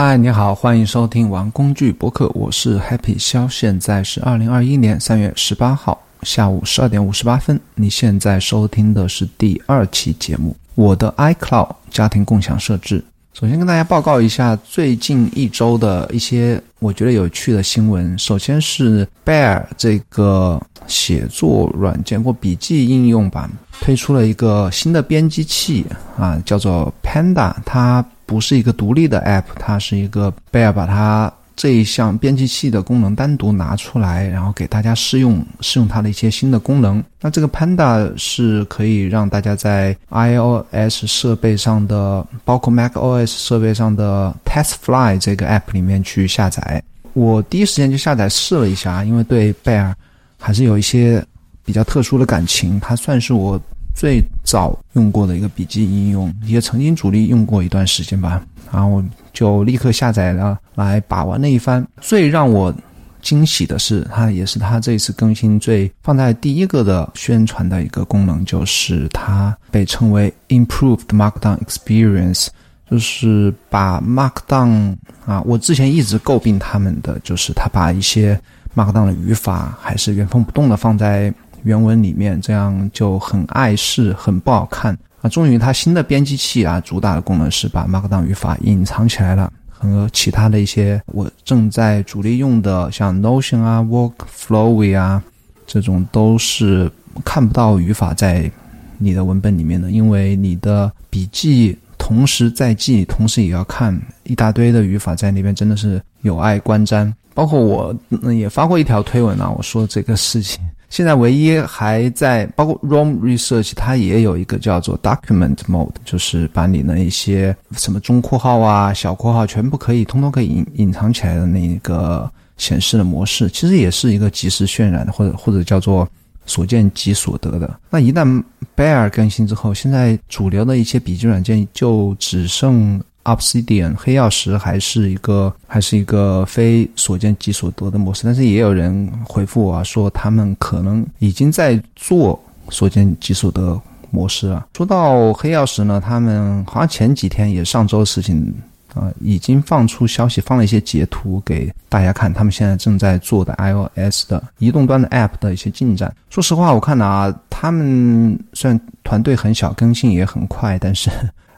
嗨，你好，欢迎收听玩工具博客，我是 Happy 肖，现在是二零二一年三月十八号下午十二点五十八分。你现在收听的是第二期节目，我的 iCloud 家庭共享设置。首先跟大家报告一下最近一周的一些我觉得有趣的新闻。首先是 Bear 这个写作软件或笔记应用吧，推出了一个新的编辑器啊，叫做 Panda，它。不是一个独立的 App，它是一个贝尔把它这一项编辑器的功能单独拿出来，然后给大家试用试用它的一些新的功能。那这个 Panda 是可以让大家在 iOS 设备上的，包括 macOS 设备上的 TestFly 这个 App 里面去下载。我第一时间就下载试了一下，因为对贝尔还是有一些比较特殊的感情，它算是我。最早用过的一个笔记应用，也曾经主力用过一段时间吧，然后就立刻下载了来把玩了一番。最让我惊喜的是，它也是它这次更新最放在第一个的宣传的一个功能，就是它被称为 Improved Markdown Experience，就是把 Markdown 啊，我之前一直诟病他们的，就是他把一些 Markdown 的语法还是原封不动的放在。原文里面这样就很碍事，很不好看啊！终于，它新的编辑器啊，主打的功能是把 Markdown 语法隐藏起来了，和其他的一些我正在主力用的，像 Notion 啊、Workflowy 啊这种，都是看不到语法在你的文本里面的，因为你的笔记同时在记，同时也要看一大堆的语法在那边，真的是有碍观瞻。包括我也发过一条推文啊，我说这个事情。现在唯一还在包括 Roam Research，它也有一个叫做 Document Mode，就是把你的一些什么中括号啊、小括号全部可以通通可以隐隐藏起来的那个显示的模式，其实也是一个即时渲染的，或者或者叫做所见即所得的。那一旦 Bear 更新之后，现在主流的一些笔记软件就只剩。Obsidian 黑曜石还是一个还是一个非所见即所得的模式，但是也有人回复我啊说，他们可能已经在做所见即所得模式啊。说到黑曜石呢，他们好像前几天也上周的事情啊，已经放出消息，放了一些截图给大家看，他们现在正在做的 iOS 的移动端的 App 的一些进展。说实话，我看了啊，他们虽然团队很小，更新也很快，但是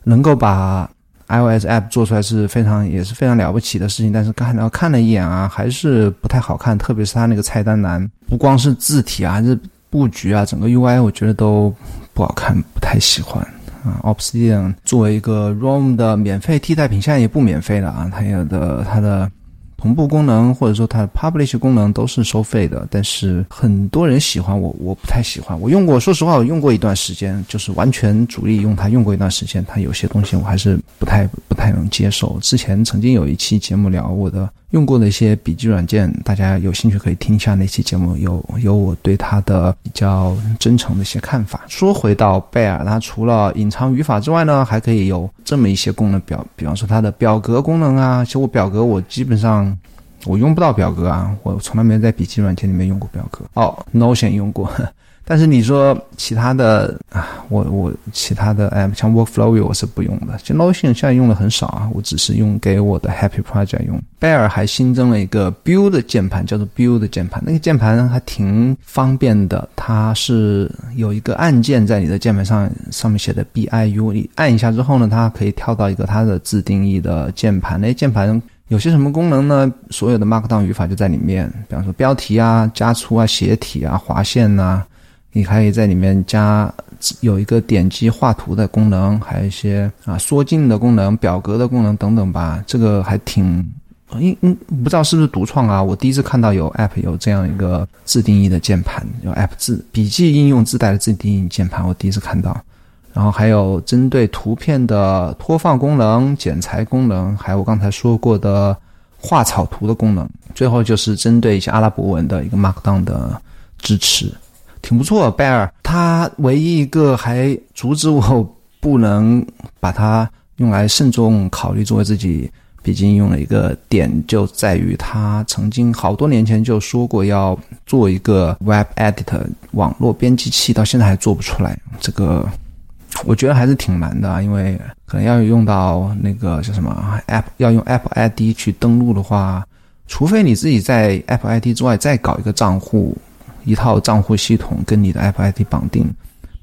能够把 iOS app 做出来是非常也是非常了不起的事情，但是看到看了一眼啊，还是不太好看，特别是它那个菜单栏，不光是字体啊，还是布局啊，整个 UI 我觉得都不好看，不太喜欢啊。Obsidian 作为一个 ROM 的免费替代品，现在也不免费了啊，它有的它的。同步功能或者说它的 publish 功能都是收费的，但是很多人喜欢我，我不太喜欢。我用过，说实话，我用过一段时间，就是完全主力用它用过一段时间，它有些东西我还是不太不太能接受。之前曾经有一期节目聊我的。用过的一些笔记软件，大家有兴趣可以听一下那期节目，有有我对它的比较真诚的一些看法。说回到贝尔，它除了隐藏语法之外呢，还可以有这么一些功能表，比方说它的表格功能啊。其实我表格我基本上我用不到表格啊，我从来没在笔记软件里面用过表格。哦，Notion 用过。但是你说其他的啊，我我其他的哎，像 Workflow 我是不用的。其实 Notion 现在用的很少啊，我只是用给我的 Happy Project 用。Bear 还新增了一个 Build 键盘，叫做 Build 键盘。那个键盘还挺方便的，它是有一个按键在你的键盘上，上面写的 B I U，你按一下之后呢，它可以跳到一个它的自定义的键盘。那键盘有些什么功能呢？所有的 Markdown 语法就在里面，比方说标题啊、加粗啊、斜体啊、划线呐。你可以在里面加有一个点击画图的功能，还有一些啊缩进的功能、表格的功能等等吧。这个还挺，嗯嗯，不知道是不是独创啊？我第一次看到有 App 有这样一个自定义的键盘，有 App 自笔记应用自带的自定义键盘，我第一次看到。然后还有针对图片的拖放功能、剪裁功能，还有我刚才说过的画草图的功能。最后就是针对一些阿拉伯文的一个 Markdown 的支持。挺不错，贝尔。他唯一一个还阻止我不能把它用来慎重考虑作为自己笔记应用的一个点，就在于他曾经好多年前就说过要做一个 Web Editor 网络编辑器，到现在还做不出来。这个我觉得还是挺难的啊，因为可能要用到那个叫什么 App，要用 App ID 去登录的话，除非你自己在 App ID 之外再搞一个账户，一套账户系统跟你的 App ID 绑定。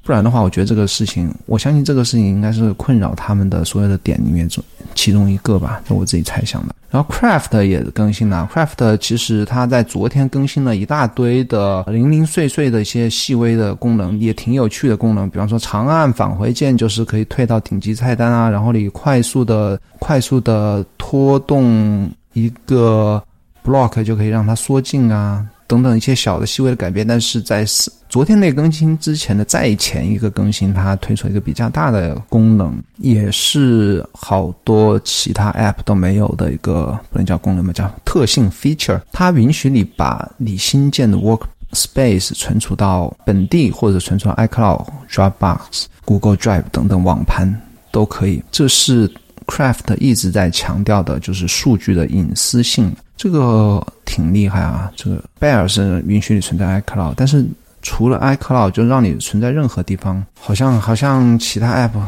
不然的话，我觉得这个事情，我相信这个事情应该是困扰他们的所有的点里面中其中一个吧，是我自己猜想的。然后 Craft 也更新了，Craft 其实它在昨天更新了一大堆的零零碎碎的一些细微的功能，也挺有趣的功能。比方说长按返回键就是可以退到顶级菜单啊，然后你快速的快速的拖动一个 block 就可以让它缩进啊。等等一些小的细微的改变，但是在四昨天那更新之前的再前一个更新，它推出一个比较大的功能，也是好多其他 App 都没有的一个不能叫功能吧，叫特性 feature。它允许你把你新建的 Workspace 存储到本地或者存储 iCloud、Dropbox、Google Drive 等等网盘都可以。这是 Craft 一直在强调的，就是数据的隐私性。这个挺厉害啊！这个 Bear 是允许你存在 iCloud，但是除了 iCloud 就让你存在任何地方，好像好像其他 App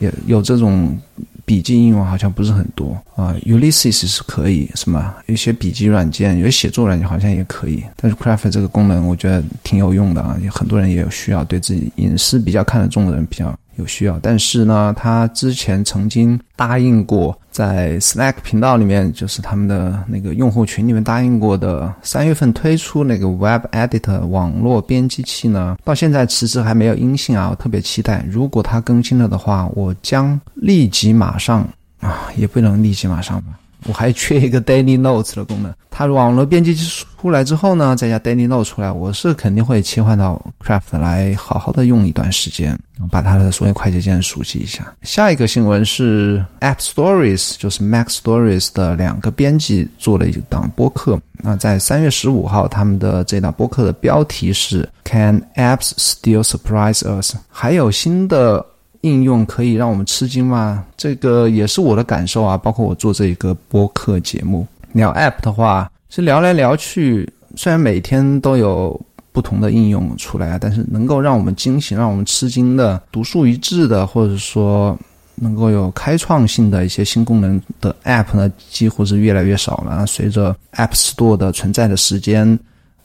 也有这种笔记应用，好像不是很多啊。Ulysses 是可以，什么一些笔记软件，有些写作软件好像也可以，但是 Craft 这个功能我觉得挺有用的啊，有很多人也有需要，对自己隐私比较看得重的人比较。有需要，但是呢，他之前曾经答应过，在 Slack 频道里面，就是他们的那个用户群里面答应过的，三月份推出那个 Web Editor 网络编辑器呢，到现在迟迟还没有音信啊，我特别期待。如果它更新了的话，我将立即马上啊，也不能立即马上吧。我还缺一个 Daily Notes 的功能。它网络编辑器出来之后呢，再加 Daily Note 出来，我是肯定会切换到 Craft 来好好的用一段时间，把它的所有快捷键熟悉一下。下一个新闻是 App Stories，就是 Mac Stories 的两个编辑做了一档播客。那在三月十五号，他们的这档播客的标题是 Can Apps Still Surprise Us？还有新的。应用可以让我们吃惊吗？这个也是我的感受啊。包括我做这一个播客节目聊 App 的话，其实聊来聊去，虽然每天都有不同的应用出来啊，但是能够让我们惊喜、让我们吃惊的、独树一帜的，或者说能够有开创性的一些新功能的 App 呢，几乎是越来越少了。随着 App Store 的存在的时间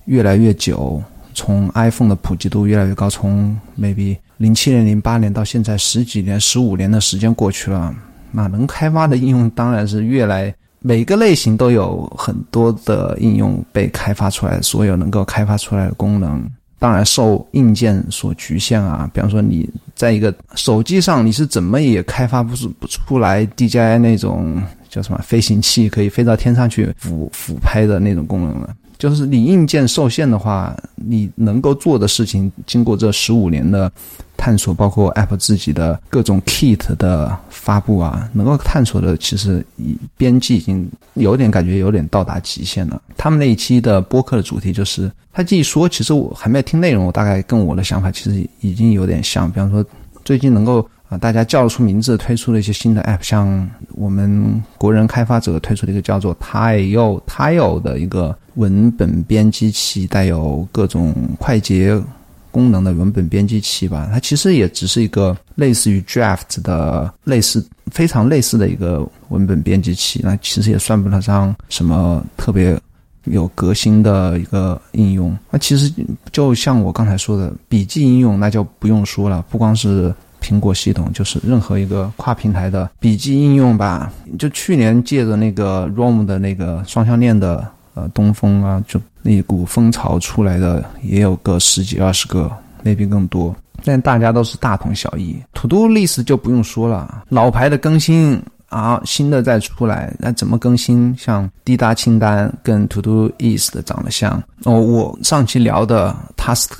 越来越久，从 iPhone 的普及度越来越高，从 maybe 零七年、零八年到现在十几年、十五年的时间过去了，那能开发的应用当然是越来每个类型都有很多的应用被开发出来，所有能够开发出来的功能，当然受硬件所局限啊。比方说你在一个手机上，你是怎么也开发不出不出来 DJI 那种叫什么飞行器可以飞到天上去俯俯拍的那种功能了。就是你硬件受限的话，你能够做的事情，经过这十五年的探索，包括 App 自己的各种 Kit 的发布啊，能够探索的，其实已编辑已经有点感觉有点到达极限了。他们那一期的播客的主题就是，他既说，其实我还没有听内容，我大概跟我的想法其实已经有点像。比方说，最近能够。啊，大家叫得出名字，推出了一些新的 App，像我们国人开发者推出的一个叫做 Tile Tile 的一个文本编辑器，带有各种快捷功能的文本编辑器吧。它其实也只是一个类似于 Draft 的类似非常类似的一个文本编辑器，那其实也算不上什么特别有革新的一个应用。那其实就像我刚才说的，笔记应用那就不用说了，不光是。苹果系统就是任何一个跨平台的笔记应用吧。就去年借着那个 ROM 的那个双向链的呃东风啊，就那股风潮出来的也有个十几二十个那边更多。但大家都是大同小异。土都历史就不用说了，老牌的更新啊，新的再出来，那怎么更新？像滴答清单跟 To Do East 长得像哦。我上期聊的 Task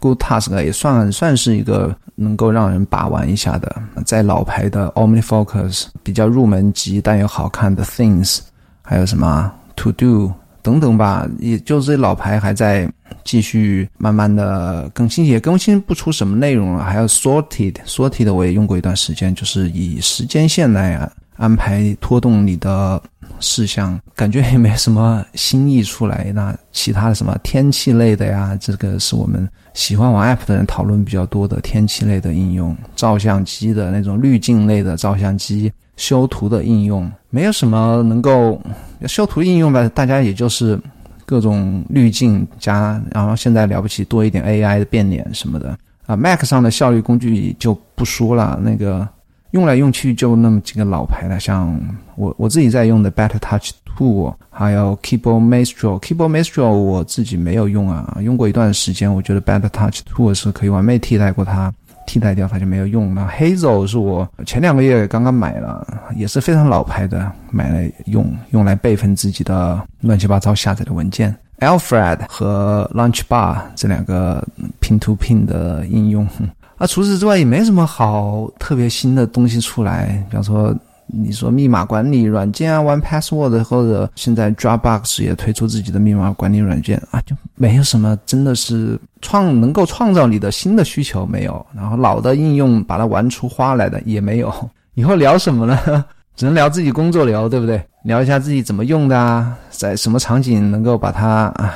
Good Task 也算算是一个。能够让人把玩一下的，在老牌的 OmniFocus 比较入门级但又好看的 Things，还有什么 To Do 等等吧，也就这老牌还在继续慢慢的更新，也更新不出什么内容了。还有 Sorted，Sorted 我也用过一段时间，就是以时间线来安排拖动你的事项，感觉也没什么新意出来。那其他的什么天气类的呀，这个是我们喜欢玩 App 的人讨论比较多的天气类的应用，照相机的那种滤镜类的照相机，修图的应用，没有什么能够修图应用吧？大家也就是各种滤镜加，然后现在了不起多一点 AI 的变脸什么的啊。Mac 上的效率工具就不说了，那个。用来用去就那么几个老牌的，像我我自己在用的 Better Touch Two，还有 Keyboard Maestro。Keyboard Maestro 我自己没有用啊，用过一段时间，我觉得 Better Touch Two 是可以完美替代过它，替代掉它就没有用。那 Hazel 是我前两个月刚刚买了，也是非常老牌的，买来用，用来备份自己的乱七八糟下载的文件。Alfred 和 Launch Bar 这两个 Pin to Pin 的应用。啊，除此之外也没什么好特别新的东西出来。比方说，你说密码管理软件啊，One Password 或者现在 Dropbox 也推出自己的密码管理软件啊，就没有什么真的是创能够创造你的新的需求没有。然后老的应用把它玩出花来的也没有。以后聊什么呢？只能聊自己工作聊，对不对？聊一下自己怎么用的啊，在什么场景能够把它啊。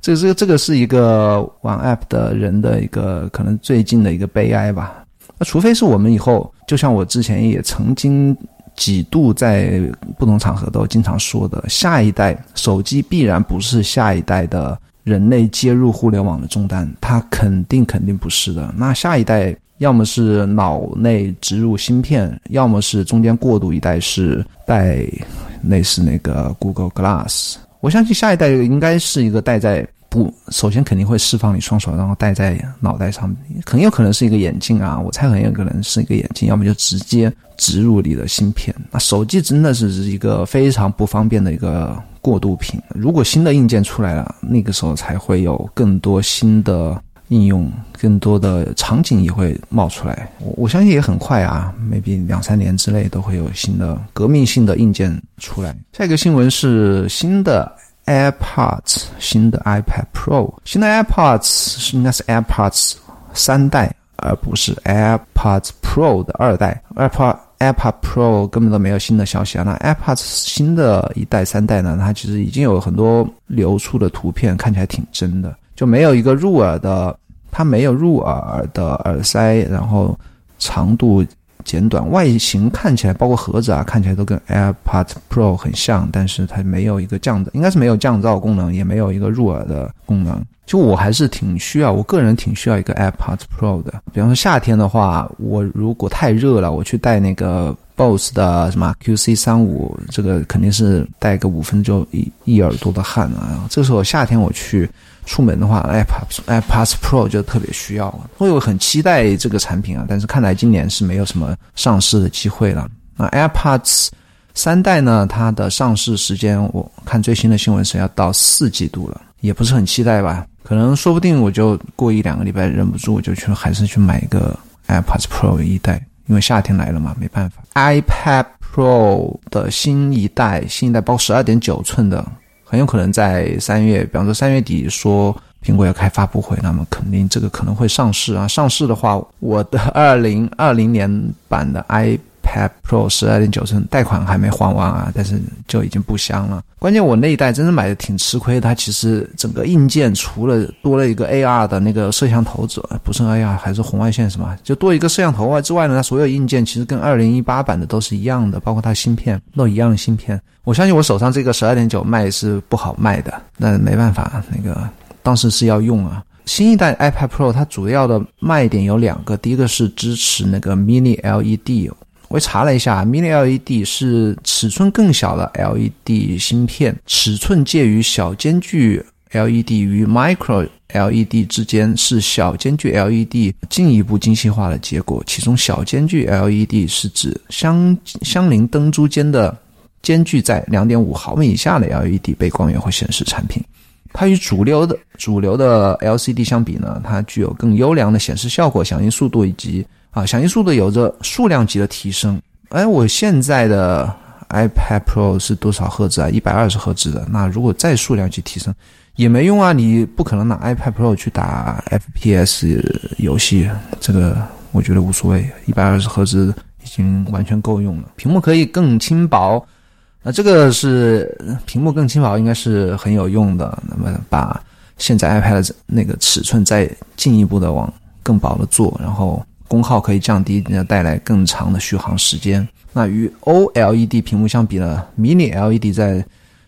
这这个这个是一个玩 App 的人的一个可能最近的一个悲哀吧。那除非是我们以后，就像我之前也曾经几度在不同场合都经常说的，下一代手机必然不是下一代的人类接入互联网的终端，它肯定肯定不是的。那下一代要么是脑内植入芯片，要么是中间过渡一代是带类似那个 Google Glass。我相信下一代应该是一个戴在。不，首先肯定会释放你双手，然后戴在脑袋上，很有可能是一个眼镜啊。我猜很有可能是一个眼镜，要么就直接植入你的芯片。那手机真的是一个非常不方便的一个过渡品。如果新的硬件出来了，那个时候才会有更多新的应用，更多的场景也会冒出来。我我相信也很快啊，maybe 两三年之内都会有新的革命性的硬件出来。下一个新闻是新的。AirPods 新的 iPad Pro，新的 AirPods 是应该是 AirPods 三代，而不是 AirPods Pro 的二代。AirPod AirPod Pro 根本都没有新的消息啊。那 AirPods 新的一代、三代呢？它其实已经有很多流出的图片，看起来挺真的，就没有一个入耳的，它没有入耳的耳塞，然后长度。简短，外形看起来，包括盒子啊，看起来都跟 AirPods Pro 很像，但是它没有一个降噪，应该是没有降噪功能，也没有一个入耳的功能。就我还是挺需要，我个人挺需要一个 AirPods Pro 的。比方说夏天的话，我如果太热了，我去戴那个 Bose 的什么 QC 三五，这个肯定是戴个五分钟一一耳朵的汗啊。这时候夏天我去。出门的话，iPad iPad Pro 就特别需要了，所以我很期待这个产品啊。但是看来今年是没有什么上市的机会了。那 AirPods 三代呢？它的上市时间我看最新的新闻是要到四季度了，也不是很期待吧？可能说不定我就过一两个礼拜忍不住我就去还是去买一个 AirPods Pro 一代，因为夏天来了嘛，没办法。iPad Pro 的新一代，新一代包十二点九寸的。很有可能在三月，比方说三月底说苹果要开发布会，那么肯定这个可能会上市啊。上市的话，我的 二零二零年版的 iPad Pro 十二点九寸贷款还没还完啊，但是就已经不香了。关键我那一代真的买的挺吃亏，它其实整个硬件除了多了一个 AR 的那个摄像头之外，不是 AR 还是红外线什么，就多一个摄像头外之外呢，它所有硬件其实跟二零一八版的都是一样的，包括它芯片都一样的芯片。我相信我手上这个十二点九卖是不好卖的，那没办法，那个当时是要用啊。新一代 iPad Pro 它主要的卖点有两个，第一个是支持那个 Mini LED，我查了一下，Mini LED 是尺寸更小的 LED 芯片，尺寸介于小间距 LED 与 Micro LED 之间，是小间距 LED 进一步精细化的结果。其中小间距 LED 是指相相邻灯珠间的。间距在两点五毫米以下的 LED 背光源或显示产品，它与主流的主流的 LCD 相比呢，它具有更优良的显示效果、响应速度以及啊响应速度有着数量级的提升。哎，我现在的 iPad Pro 是多少赫兹啊？一百二十赫兹的。那如果再数量级提升也没用啊！你不可能拿 iPad Pro 去打 FPS 游戏，这个我觉得无所谓。一百二十赫兹。已经完全够用了。屏幕可以更轻薄，那这个是屏幕更轻薄，应该是很有用的。那么把现在 iPad 那个尺寸再进一步的往更薄的做，然后功耗可以降低，带来更长的续航时间。那与 OLED 屏幕相比呢，Mini LED 在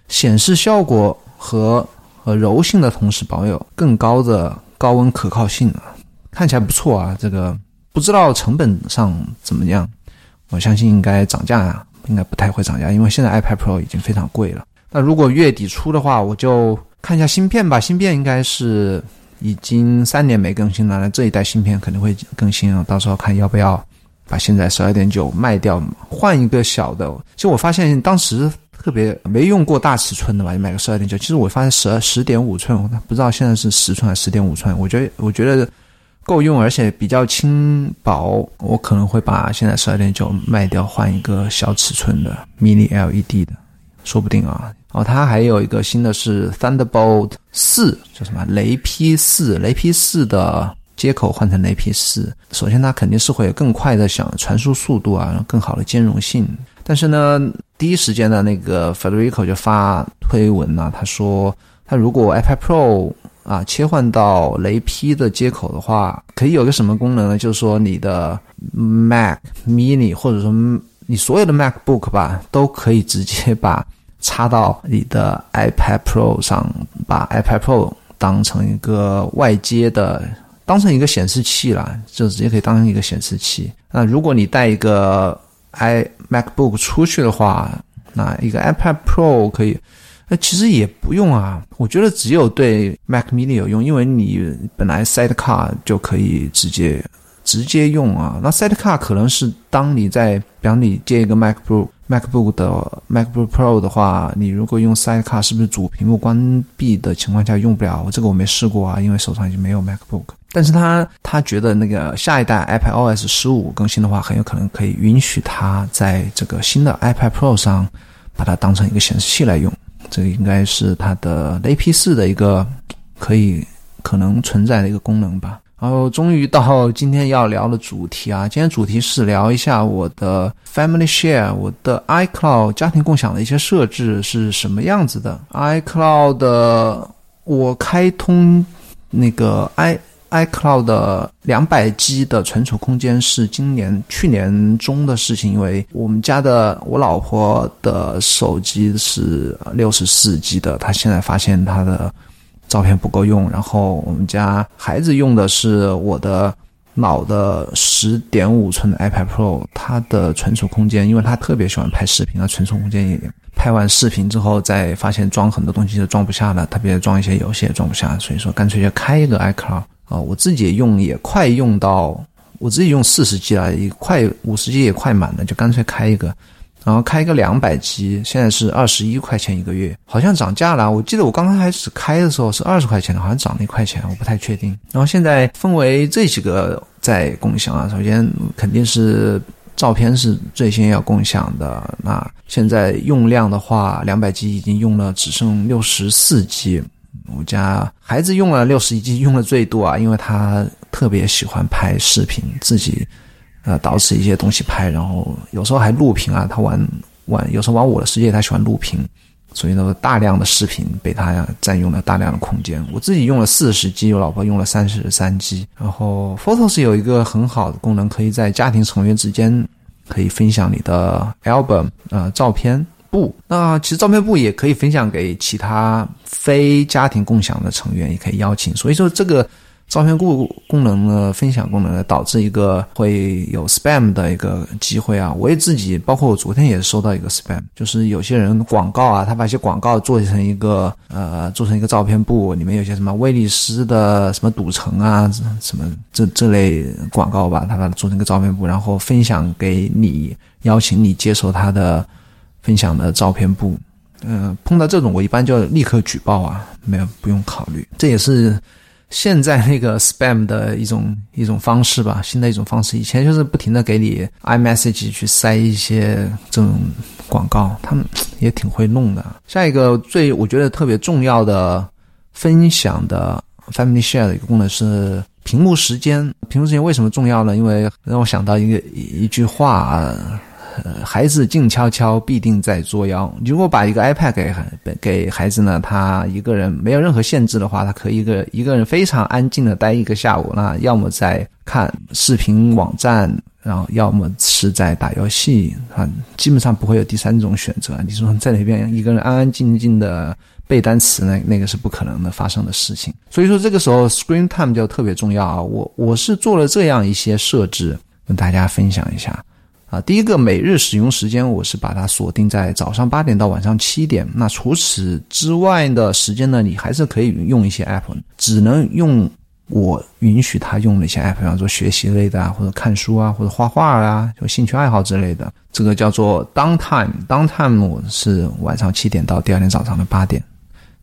显示效果和和柔性的同时，保有更高的高温可靠性啊，看起来不错啊。这个不知道成本上怎么样，我相信应该涨价啊，应该不太会涨价，因为现在 iPad Pro 已经非常贵了。那如果月底出的话，我就看一下芯片吧。芯片应该是已经三年没更新了，那这一代芯片肯定会更新啊，到时候看要不要。把现在十二点九卖掉，换一个小的。其实我发现当时特别没用过大尺寸的吧，就买个十二点九。其实我发现十二十点五寸，不知道现在是十寸还是十点五寸。我觉得我觉得够用，而且比较轻薄。我可能会把现在十二点九卖掉，换一个小尺寸的 Mini LED 的，说不定啊。哦，它还有一个新的是 Thunderbolt 四，叫什么雷劈四？雷劈四的。接口换成雷劈四，首先它肯定是会有更快的想传输速度啊，更好的兼容性。但是呢，第一时间的那个 Federico 就发推文呢，他说他如果 iPad Pro 啊切换到雷劈的接口的话，可以有个什么功能呢？就是说你的 Mac Mini 或者说你所有的 MacBook 吧，都可以直接把插到你的 iPad Pro 上，把 iPad Pro 当成一个外接的。当成一个显示器了，就直接可以当成一个显示器。那如果你带一个 i MacBook 出去的话，那一个 iPad Pro 可以。那其实也不用啊，我觉得只有对 Mac Mini 有用，因为你本来 Sidecar 就可以直接直接用啊。那 Sidecar 可能是当你在，比方你接一个 MacBook。MacBook 的 MacBook Pro 的话，你如果用 Sidecar，是不是主屏幕关闭的情况下用不了？我这个我没试过啊，因为手上已经没有 MacBook。但是他他觉得那个下一代 iPad OS 十五更新的话，很有可能可以允许他在这个新的 iPad Pro 上把它当成一个显示器来用。这个应该是它的雷劈四的一个可以可能存在的一个功能吧。然后终于到今天要聊的主题啊！今天主题是聊一下我的 Family Share，我的 iCloud 家庭共享的一些设置是什么样子的。iCloud 我开通那个 i iCloud 的两百 G 的存储空间是今年去年中的事情，因为我们家的我老婆的手机是六十四 G 的，她现在发现她的。照片不够用，然后我们家孩子用的是我的老的十点五寸的 iPad Pro，它的存储空间，因为他特别喜欢拍视频，那存储空间也拍完视频之后再发现装很多东西就装不下了，特别装一些游戏也装不下，所以说干脆就开一个 iCloud 啊，我自己用也快用到我自己用四十 G 了，也快五十 G 也快满了，就干脆开一个。然后开一个两百 G，现在是二十一块钱一个月，好像涨价了。我记得我刚刚开始开的时候是二十块钱的，好像涨了一块钱，我不太确定。然后现在分为这几个在共享啊，首先肯定是照片是最先要共享的。那现在用量的话，两百 G 已经用了只剩六十四 G，我家孩子用了六十一 G 用的最多啊，因为他特别喜欢拍视频，自己。呃，导致一些东西拍，然后有时候还录屏啊。他玩玩，有时候玩我的世界，他喜欢录屏，所以呢，大量的视频被他占用了大量的空间。我自己用了四十 G，我老婆用了三十三 G。然后 Photos 有一个很好的功能，可以在家庭成员之间可以分享你的 album 呃照片簿。那其实照片簿也可以分享给其他非家庭共享的成员，也可以邀请。所以说这个。照片库功能的分享功能呢，导致一个会有 spam 的一个机会啊！我也自己，包括我昨天也收到一个 spam，就是有些人广告啊，他把一些广告做成一个呃，做成一个照片簿，里面有些什么威利斯的什么赌城啊，什么这这类广告吧，他把它做成一个照片簿，然后分享给你，邀请你接受他的分享的照片簿。嗯，碰到这种我一般就立刻举报啊，没有不用考虑，这也是。现在那个 spam 的一种一种方式吧，新的一种方式。以前就是不停的给你 iMessage 去塞一些这种广告，他们也挺会弄的。下一个最我觉得特别重要的分享的 Family Share 的一个功能是屏幕时间。屏幕时间为什么重要呢？因为让我想到一个一句话。呃，孩子静悄悄，必定在作妖。如果把一个 iPad 给给孩子呢，他一个人没有任何限制的话，他可以一个一个人非常安静的待一个下午。那要么在看视频网站，然后要么是在打游戏啊，基本上不会有第三种选择。你说在那边一个人安安静静的背单词呢，那个是不可能的发生的事情。所以说这个时候 Screen Time 就特别重要啊。我我是做了这样一些设置，跟大家分享一下。啊，第一个每日使用时间，我是把它锁定在早上八点到晚上七点。那除此之外的时间呢，你还是可以用一些 app，只能用我允许他用的一些 app，比方说学习类的啊，或者看书啊，或者画画啊，就兴趣爱好之类的。这个叫做 downtime，downtime 是晚上七点到第二天早上的八点，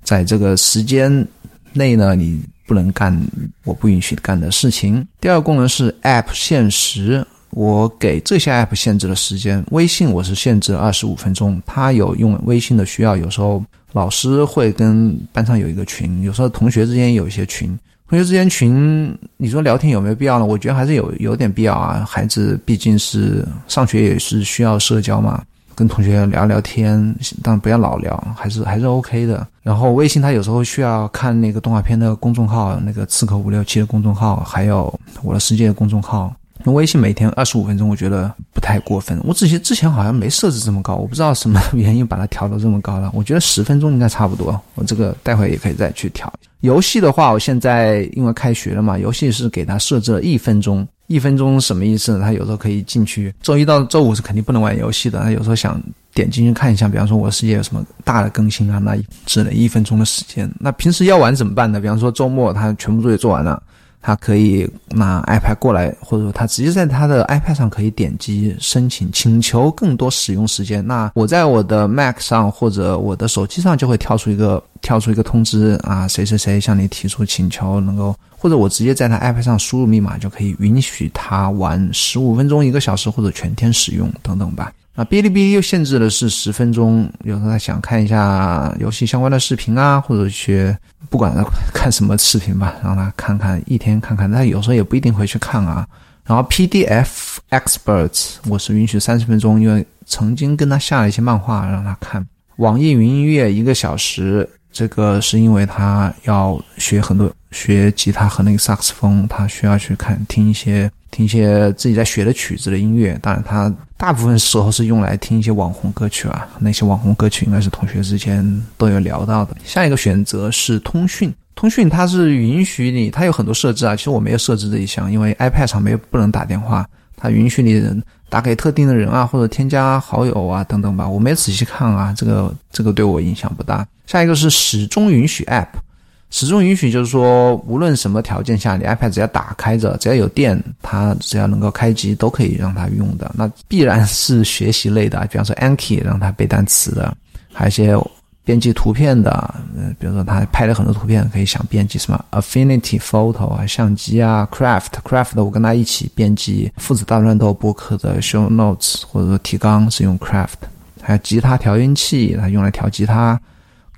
在这个时间内呢，你不能干我不允许干的事情。第二个功能是 app 限时。我给这些 app 限制了时间，微信我是限制了二十五分钟。他有用微信的需要，有时候老师会跟班上有一个群，有时候同学之间有一些群。同学之间群，你说聊天有没有必要呢？我觉得还是有有点必要啊。孩子毕竟是上学也是需要社交嘛，跟同学聊聊天，但不要老聊，还是 还是 OK 的。然后微信他有时候需要看那个动画片的公众号，那个刺客五六七的公众号，还有我的世界的公众号。用微信每天二十五分钟，我觉得不太过分。我之前之前好像没设置这么高，我不知道什么原因把它调到这么高了。我觉得十分钟应该差不多。我这个待会也可以再去调。游戏的话，我现在因为开学了嘛，游戏是给它设置了一分钟。一分钟什么意思呢？他有时候可以进去，周一到周五是肯定不能玩游戏的。他有时候想点进去看一下，比方说我世界有什么大的更新啊，那只能一分钟的时间。那平时要玩怎么办呢？比方说周末他全部作业做完了。他可以拿 iPad 过来，或者说他直接在他的 iPad 上可以点击申请，请求更多使用时间。那我在我的 Mac 上或者我的手机上就会跳出一个跳出一个通知啊，谁谁谁向你提出请求，能够或者我直接在他 iPad 上输入密码就可以允许他玩十五分钟、一个小时或者全天使用等等吧。啊，哔哩哔哩又限制的是十分钟。有时候他想看一下游戏相关的视频啊，或者学不管看什么视频吧，让他看看一天看看。他有时候也不一定会去看啊。然后 PDF Experts 我是允许三十分钟，因为曾经跟他下了一些漫画让他看。网易云音乐一个小时，这个是因为他要学很多学吉他和那个萨克斯风，他需要去看听一些。听一些自己在学的曲子的音乐，当然他大部分时候是用来听一些网红歌曲啊。那些网红歌曲应该是同学之间都有聊到的。下一个选择是通讯，通讯它是允许你，它有很多设置啊。其实我没有设置这一项，因为 iPad 上没有不能打电话，它允许你打给特定的人啊，或者添加好友啊等等吧。我没仔细看啊，这个这个对我影响不大。下一个是始终允许 App。始终允许，就是说，无论什么条件下，你 iPad 只要打开着，只要有电，它只要能够开机，都可以让它用的。那必然是学习类的，比方说 Anki 让它背单词的，还有一些编辑图片的，嗯，比如说他拍了很多图片，可以想编辑什么 Affinity Photo 啊，相机啊，Craft，Craft 我跟他一起编辑父子大乱斗播客的 Show Notes 或者说提纲是用 Craft，还有吉他调音器，它用来调吉他。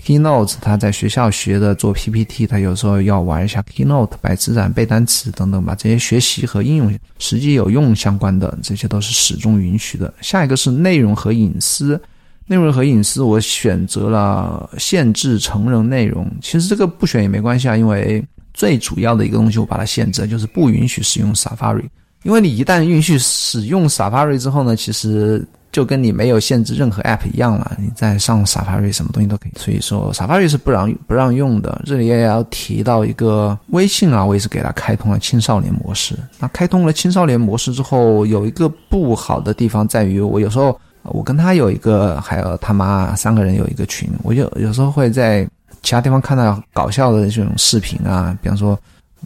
Keynote，他在学校学的做 PPT，他有时候要玩一下 Keynote，摆词展、背单词等等吧。这些学习和应用实际有用相关的，这些都是始终允许的。下一个是内容和隐私，内容和隐私我选择了限制成人内容。其实这个不选也没关系啊，因为最主要的一个东西我把它限制，就是不允许使用 Safari。因为你一旦允许使用 Safari 之后呢，其实。就跟你没有限制任何 App 一样了，你在上 Safari 什么东西都可以。所以说 Safari 是不让不让用的。这里也要提到一个微信啊，我也是给它开通了青少年模式。那开通了青少年模式之后，有一个不好的地方在于，我有时候我跟他有一个，还有他妈三个人有一个群，我就有时候会在其他地方看到搞笑的这种视频啊，比方说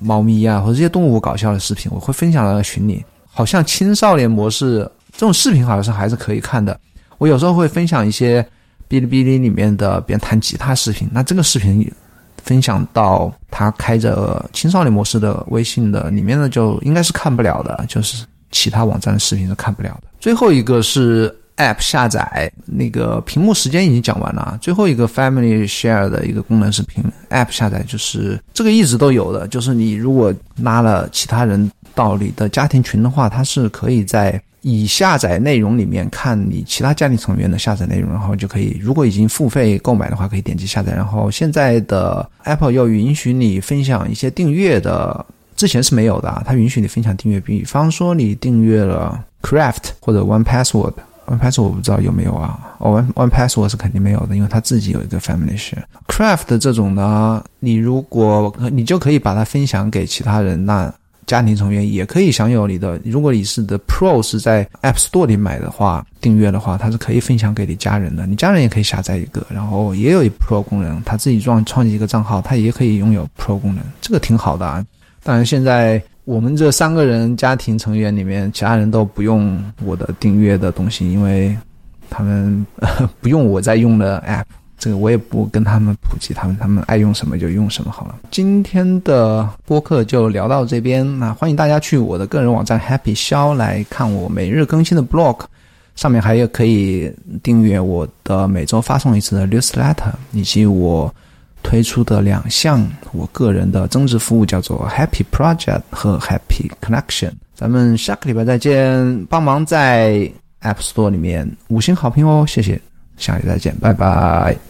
猫咪啊或者这些动物搞笑的视频，我会分享到群里。好像青少年模式。这种视频好像是还是可以看的。我有时候会分享一些哔哩哔哩里面的别人弹吉他视频，那这个视频分享到他开着青少年模式的微信的里面呢，就应该是看不了的，就是其他网站的视频是看不了的。最后一个是 App 下载那个屏幕时间已经讲完了，最后一个 Family Share 的一个功能是屏 App 下载，就是这个一直都有的，就是你如果拉了其他人到你的家庭群的话，它是可以在以下载内容里面看你其他家庭成员的下载内容，然后就可以，如果已经付费购买的话，可以点击下载。然后现在的 Apple 又允许你分享一些订阅的，之前是没有的，它允许你分享订阅，比方说你订阅了 Craft 或者 One Password。One Password 我不知道有没有啊哦，One One Password 是肯定没有的，因为它自己有一个 Family Share。Craft 这种呢，你如果你就可以把它分享给其他人，那家庭成员也可以享有你的。如果你是的 Pro 是在 App Store 里买的话，订阅的话，它是可以分享给你家人的，你家人也可以下载一个，然后也有一 Pro 功能，他自己创创建一个账号，他也可以拥有 Pro 功能，这个挺好的啊。当然现在。我们这三个人家庭成员里面，其他人都不用我的订阅的东西，因为他们 不用我在用的 app，这个我也不跟他们普及，他们他们爱用什么就用什么好了。今天的播客就聊到这边，那欢迎大家去我的个人网站 Happy 肖来看我每日更新的 blog，上面还有可以订阅我的每周发送一次的 newsletter，以及我。推出的两项我个人的增值服务叫做 Happy Project 和 Happy Connection。咱们下个礼拜再见，帮忙在 App Store 里面五星好评哦，谢谢，下期再见，拜拜。